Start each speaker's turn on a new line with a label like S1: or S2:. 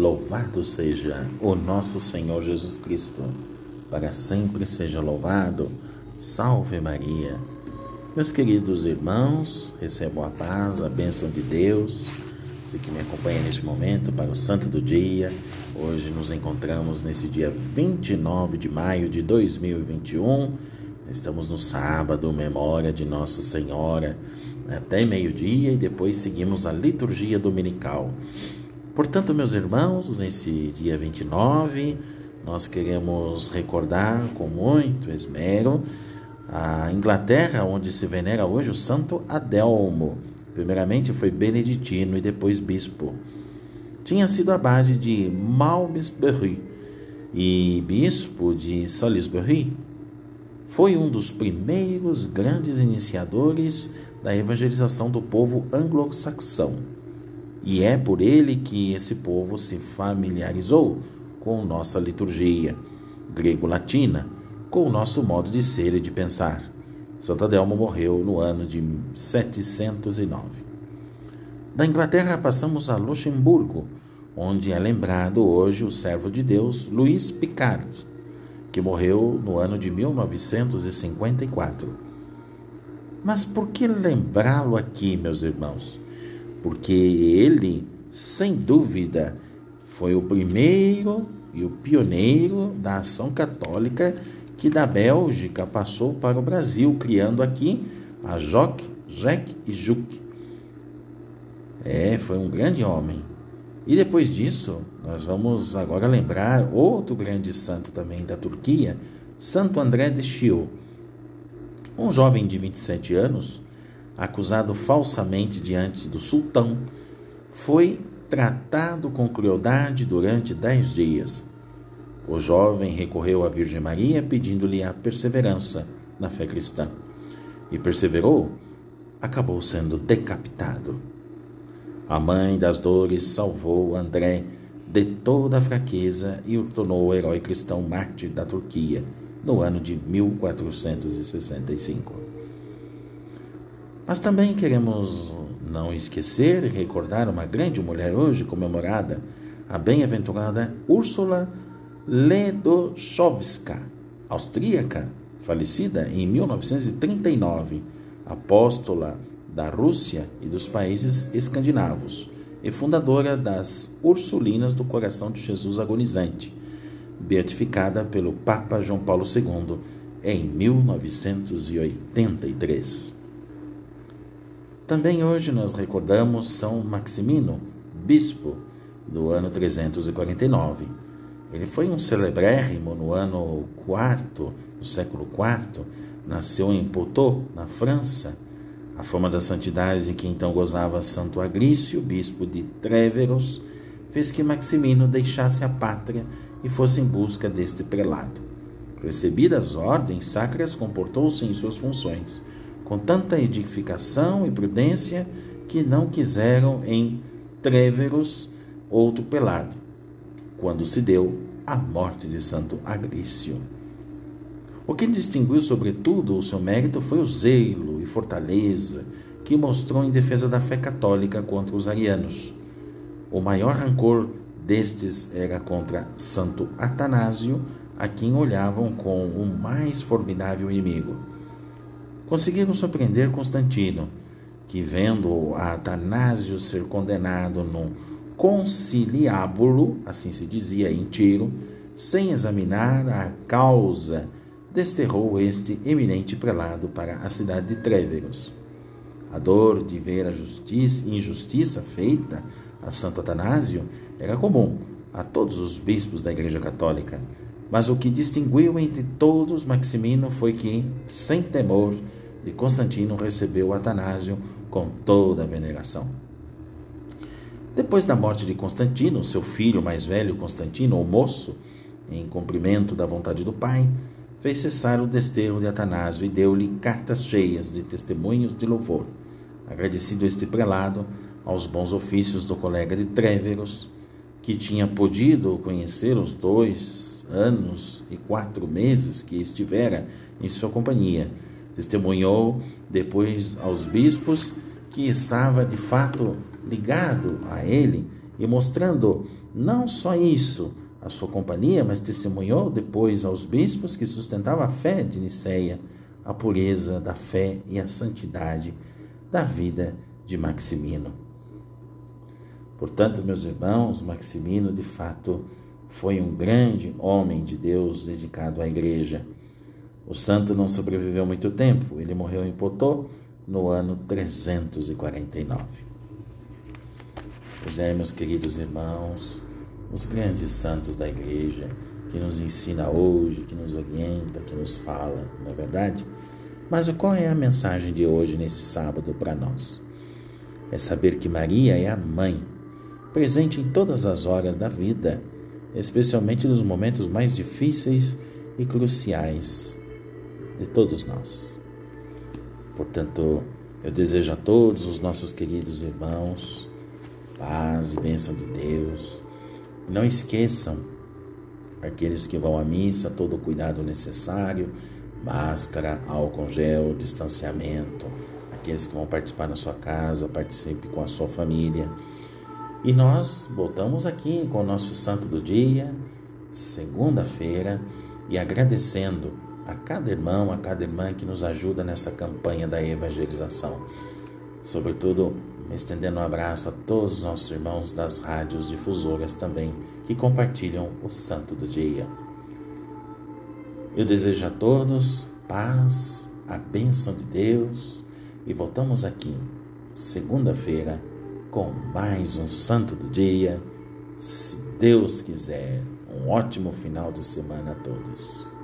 S1: Louvado seja o nosso Senhor Jesus Cristo, para sempre seja louvado. Salve Maria. Meus queridos irmãos, recebam a paz, a bênção de Deus. Você que me acompanha neste momento para o Santo do Dia. Hoje nos encontramos nesse dia 29 de maio de 2021. Estamos no sábado, memória de Nossa Senhora, até meio-dia e depois seguimos a liturgia dominical. Portanto, meus irmãos, nesse dia 29, nós queremos recordar com muito esmero a Inglaterra, onde se venera hoje o Santo Adelmo. Primeiramente foi beneditino e depois bispo. Tinha sido abade de Malmesbury e bispo de Salisbury. Foi um dos primeiros grandes iniciadores da evangelização do povo anglo-saxão e é por ele que esse povo se familiarizou com nossa liturgia grego-latina, com o nosso modo de ser e de pensar. Santo Adelmo morreu no ano de 709. Da Inglaterra passamos a Luxemburgo, onde é lembrado hoje o servo de Deus Luís Picard, que morreu no ano de 1954. Mas por que lembrá-lo aqui, meus irmãos? Porque ele, sem dúvida, foi o primeiro e o pioneiro da ação católica que da Bélgica passou para o Brasil, criando aqui a Joc, Jec e Juc. É, foi um grande homem. E depois disso, nós vamos agora lembrar outro grande santo também da Turquia, Santo André de Chio. Um jovem de 27 anos acusado falsamente diante do sultão, foi tratado com crueldade durante dez dias. O jovem recorreu à Virgem Maria pedindo-lhe a perseverança na fé cristã. E perseverou, acabou sendo decapitado. A mãe das dores salvou André de toda a fraqueza e o tornou o herói cristão mártir da Turquia no ano de 1465. Mas também queremos não esquecer e recordar uma grande mulher hoje comemorada, a bem-aventurada Úrsula Ledochowska, austríaca, falecida em 1939, apóstola da Rússia e dos países escandinavos e fundadora das Ursulinas do Coração de Jesus Agonizante, beatificada pelo Papa João Paulo II em 1983. Também hoje nós recordamos São Maximino, bispo do ano 349. Ele foi um celebrérrimo no ano IV, no século IV, nasceu em Poitou, na França. A fama da santidade de que então gozava Santo Agrício, bispo de Tréveros, fez que Maximino deixasse a pátria e fosse em busca deste prelado. Recebidas as ordens sacras, comportou-se em suas funções com tanta edificação e prudência que não quiseram em Tréveros outro pelado, quando se deu a morte de Santo Agrício. O que distinguiu, sobretudo, o seu mérito foi o zelo e fortaleza que mostrou em defesa da fé católica contra os arianos. O maior rancor destes era contra Santo Atanásio, a quem olhavam com o mais formidável inimigo conseguiram surpreender Constantino, que, vendo Atanásio ser condenado no conciliábulo, assim se dizia em Tiro, sem examinar a causa, desterrou este eminente prelado para a cidade de Tréveros. A dor de ver a justiça, injustiça feita a Santo Atanásio era comum a todos os bispos da Igreja Católica, mas o que distinguiu entre todos Maximino foi que, sem temor, de Constantino recebeu Atanásio com toda a veneração. Depois da morte de Constantino, seu filho mais velho, Constantino, o moço, em cumprimento da vontade do pai, fez cessar o desterro de Atanásio e deu-lhe cartas cheias de testemunhos de louvor. Agradecido este prelado aos bons ofícios do colega de Tréveros, que tinha podido conhecer os dois anos e quatro meses que estivera em sua companhia, Testemunhou depois aos bispos que estava de fato ligado a ele e mostrando não só isso, a sua companhia, mas testemunhou depois aos bispos que sustentavam a fé de Niceia, a pureza da fé e a santidade da vida de Maximino. Portanto, meus irmãos, Maximino de fato foi um grande homem de Deus dedicado à igreja. O santo não sobreviveu muito tempo, ele morreu em Potô no ano 349. Pois é, meus queridos irmãos, os grandes santos da igreja, que nos ensina hoje, que nos orienta, que nos fala, não é verdade? Mas qual é a mensagem de hoje, nesse sábado, para nós? É saber que Maria é a mãe, presente em todas as horas da vida, especialmente nos momentos mais difíceis e cruciais de todos nós. Portanto, eu desejo a todos os nossos queridos irmãos paz e bênção de Deus. Não esqueçam, aqueles que vão à missa, todo o cuidado necessário, máscara, álcool gel, distanciamento. Aqueles que vão participar na sua casa, participe com a sua família. E nós voltamos aqui com o nosso santo do dia, segunda-feira, e agradecendo a cada irmão, a cada irmã que nos ajuda nessa campanha da evangelização. Sobretudo, estendendo um abraço a todos os nossos irmãos das rádios difusoras também que compartilham o santo do dia. Eu desejo a todos paz, a bênção de Deus e voltamos aqui segunda-feira com mais um santo do dia. Se Deus quiser, um ótimo final de semana a todos.